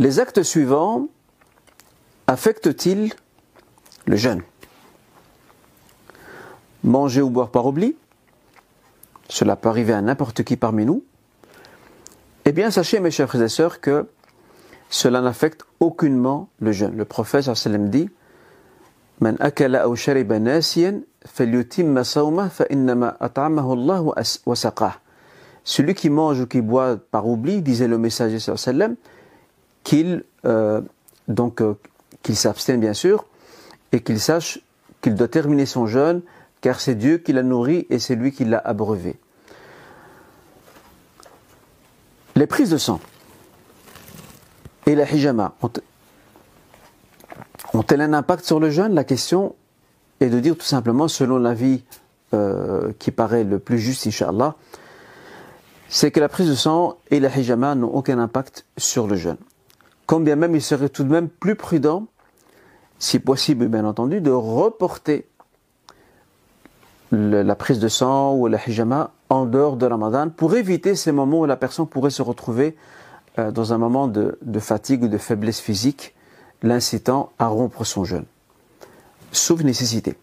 Les actes suivants affectent-ils le jeûne? Manger ou boire par oubli? Cela peut arriver à n'importe qui parmi nous. Eh bien, sachez, mes chers frères et sœurs, que cela n'affecte aucunement le jeûne. Le prophète sallam dit saqah. Celui qui mange ou qui boit par oubli, disait le messager qu'il euh, donc euh, qu'il s'abstienne bien sûr et qu'il sache qu'il doit terminer son jeûne car c'est Dieu qui l'a nourri et c'est lui qui l'a abreuvé. Les prises de sang et la hijama ont-elles un impact sur le jeûne? La question est de dire tout simplement, selon l'avis euh, qui paraît le plus juste, Inch'Allah, c'est que la prise de sang et la hijama n'ont aucun impact sur le jeûne. Comme bien même il serait tout de même plus prudent, si possible bien entendu, de reporter la prise de sang ou la hijama en dehors de Ramadan pour éviter ces moments où la personne pourrait se retrouver euh, dans un moment de, fatigue ou de faiblesse physique, l'incitant à rompre son jeûne, sauf nécessité.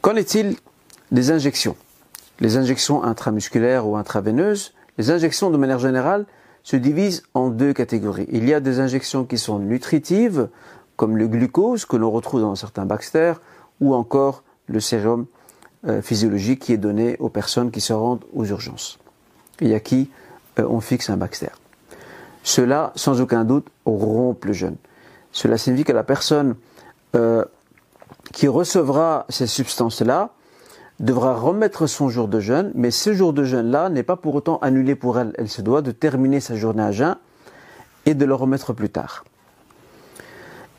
Qu'en est-il des injections? Les injections intramusculaires ou intraveineuses, les injections de manière générale se divisent en deux catégories. Il y a des injections qui sont nutritives, comme le glucose que l'on retrouve dans certains Baxter, ou encore le sérum euh, physiologique qui est donné aux personnes qui se rendent aux urgences et à qui euh, on fixe un Baxter. Cela, sans aucun doute, rompt le jeûne. Cela signifie que la personne euh, qui recevra ces substances-là devra remettre son jour de jeûne, mais ce jour de jeûne-là n'est pas pour autant annulé pour elle. Elle se doit de terminer sa journée à jeûne et de le remettre plus tard.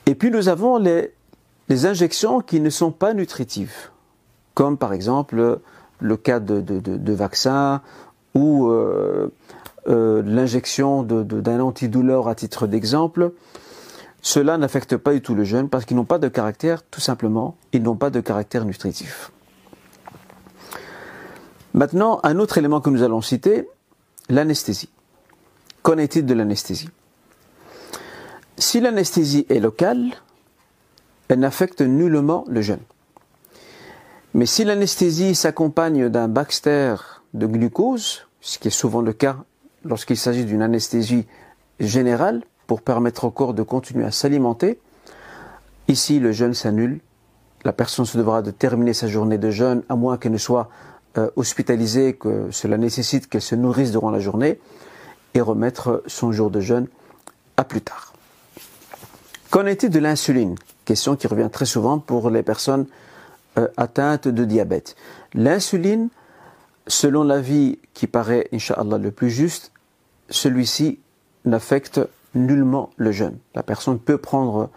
Et puis nous avons les, injections qui ne sont pas nutritives, comme par exemple le cas de, de, vaccins ou euh, euh, l'injection d'un antidouleur à titre d'exemple, cela n'affecte pas du tout le jeûne parce qu'ils n'ont pas de caractère, tout simplement, ils n'ont pas de caractère nutritif. Maintenant, un autre élément que nous allons citer, l'anesthésie. Qu'en est-il de l'anesthésie? Si l'anesthésie est locale, elle n'affecte nullement le jeûne. Mais si l'anesthésie s'accompagne d'un Baxter de glucose, ce qui est souvent le cas lorsqu'il s'agit d'une anesthésie générale pour permettre au corps de continuer à s'alimenter, ici le jeûne s'annule. La personne se devra de terminer sa journée de jeûne à moins qu'elle ne soit euh, hospitalisée, que cela nécessite qu'elle se nourrisse durant la journée et remettre son jour de jeûne à plus tard. Qu'en est-il de l'insuline? Question qui revient très souvent pour les personnes euh, atteintes de diabète. L'insuline, selon l'avis qui paraît, Inch'Allah, le plus juste, celui-ci n'affecte nullement le jeûne. La personne peut prendre,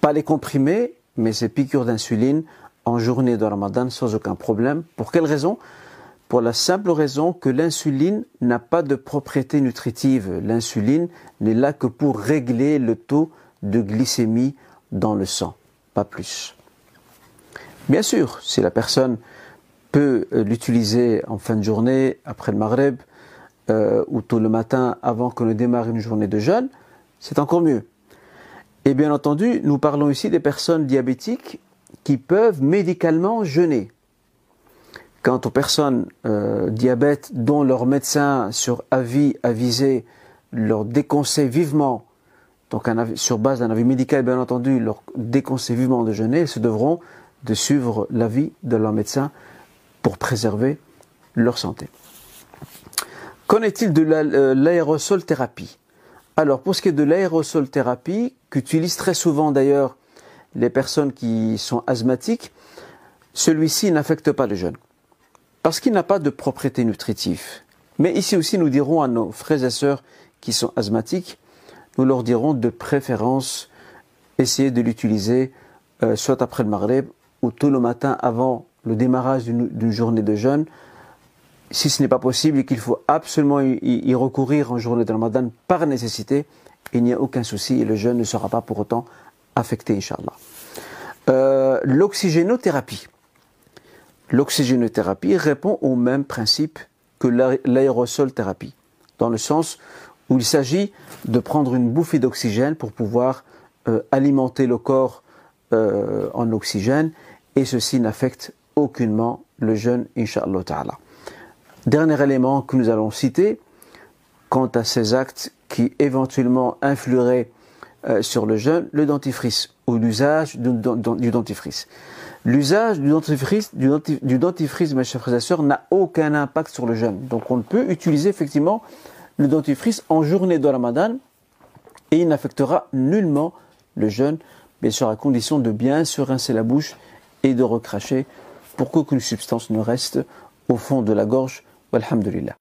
pas les comprimés, mais ses piqûres d'insuline en journée de Ramadan sans aucun problème. Pour quelle raison? Pour la simple raison que l'insuline n'a pas de propriété nutritive. L'insuline n'est là que pour régler le taux de glycémie dans le sang, pas plus. Bien sûr, si la personne peut l'utiliser en fin de journée, après le Maghreb, euh, ou tôt le matin avant qu'on ne démarre une journée de jeûne, c'est encore mieux. Et bien entendu, nous parlons ici des personnes diabétiques qui peuvent médicalement jeûner. Quant aux personnes euh, diabètes dont leur médecin sur avis avisé leur déconseille vivement, donc sur base d'un avis médical bien entendu, leur déconseille vivement de jeûner, se devront de suivre l'avis de leur médecin pour préserver leur santé. Qu'en est-il de euh, l'aérosol thérapie Alors, pour ce qui est de l'aérosol thérapie, qu'utilisent très souvent d'ailleurs les personnes qui sont asthmatiques, celui-ci n'affecte pas le jeûne. Parce qu'il n'a pas de propriété nutritive. Mais ici aussi, nous dirons à nos frères et sœurs qui sont asthmatiques, nous leur dirons de préférence essayer de l'utiliser euh, soit après le maghreb ou tôt le matin avant le démarrage d'une journée de jeûne si ce n'est pas possible et qu'il faut absolument y, recourir en journée de Ramadan par nécessité, il n'y a aucun souci et le jeûne ne sera pas pour autant affecté, Inch'Allah. Euh, l'oxygénothérapie. L'oxygénothérapie répond au même principe que l'aérosol thérapie, dans le sens où il s'agit de prendre une bouffée d'oxygène pour pouvoir euh, alimenter le corps euh, en oxygène et ceci n'affecte aucunement le jeûne, inshallah ta'ala. Dernier élément que nous allons citer, quant à ces actes qui éventuellement influeraient euh, sur le jeûne, le dentifrice ou l'usage du, dentifrice. L'usage du dentifrice, du, mes chers et n'a aucun impact sur le jeûne. Donc on peut utiliser effectivement le dentifrice en journée de Ramadan et il n'affectera nullement le jeûne, bien sûr à condition de bien se rincer la bouche et de recracher pour qu'aucune substance ne reste au fond de la gorge. Walhamdulillah.